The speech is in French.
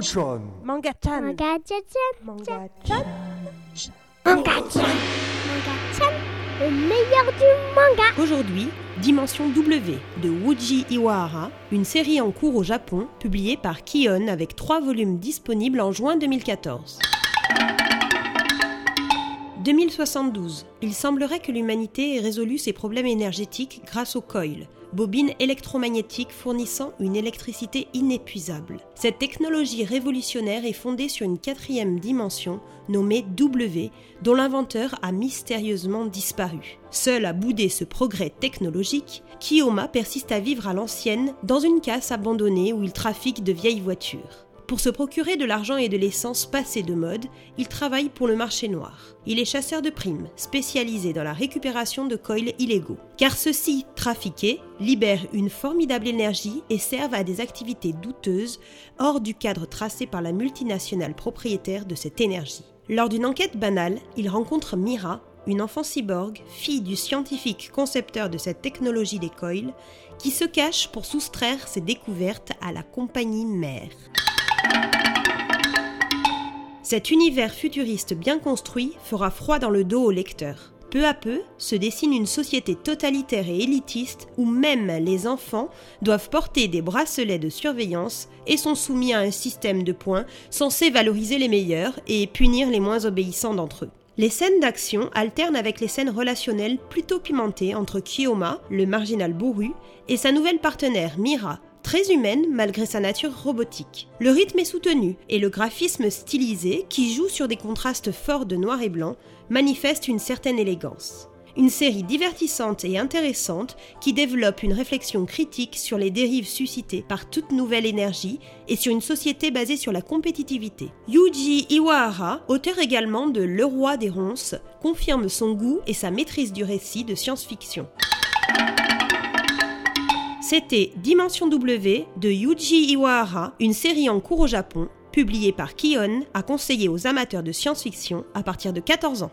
Manga-chan. Manga-chan. Manga-chan. Manga-chan. Manga-chan. Manga-chan. Le meilleur du manga. Aujourd'hui, Dimension W de Wuji Iwahara, une série en cours au Japon publiée par Kion avec trois volumes disponibles en juin 2014. 2072. Il semblerait que l'humanité ait résolu ses problèmes énergétiques grâce au coil, bobine électromagnétique fournissant une électricité inépuisable. Cette technologie révolutionnaire est fondée sur une quatrième dimension nommée W, dont l'inventeur a mystérieusement disparu. Seul à bouder ce progrès technologique, Kiyoma persiste à vivre à l'ancienne dans une casse abandonnée où il trafique de vieilles voitures. Pour se procurer de l'argent et de l'essence passée de mode, il travaille pour le marché noir. Il est chasseur de primes, spécialisé dans la récupération de coils illégaux. Car ceux-ci, trafiqués, libèrent une formidable énergie et servent à des activités douteuses hors du cadre tracé par la multinationale propriétaire de cette énergie. Lors d'une enquête banale, il rencontre Mira, une enfant cyborg, fille du scientifique concepteur de cette technologie des coils, qui se cache pour soustraire ses découvertes à la compagnie mère. Cet univers futuriste bien construit fera froid dans le dos au lecteur. Peu à peu se dessine une société totalitaire et élitiste où même les enfants doivent porter des bracelets de surveillance et sont soumis à un système de points censé valoriser les meilleurs et punir les moins obéissants d'entre eux. Les scènes d'action alternent avec les scènes relationnelles plutôt pimentées entre Kiyoma, le marginal bourru, et sa nouvelle partenaire Mira, très humaine malgré sa nature robotique. Le rythme est soutenu et le graphisme stylisé, qui joue sur des contrastes forts de noir et blanc, manifeste une certaine élégance. Une série divertissante et intéressante qui développe une réflexion critique sur les dérives suscitées par toute nouvelle énergie et sur une société basée sur la compétitivité. Yuji Iwahara, auteur également de Le roi des ronces, confirme son goût et sa maîtrise du récit de science-fiction. C'était Dimension W de Yuji Iwahara, une série en cours au Japon, publiée par Kion, à conseiller aux amateurs de science-fiction à partir de 14 ans.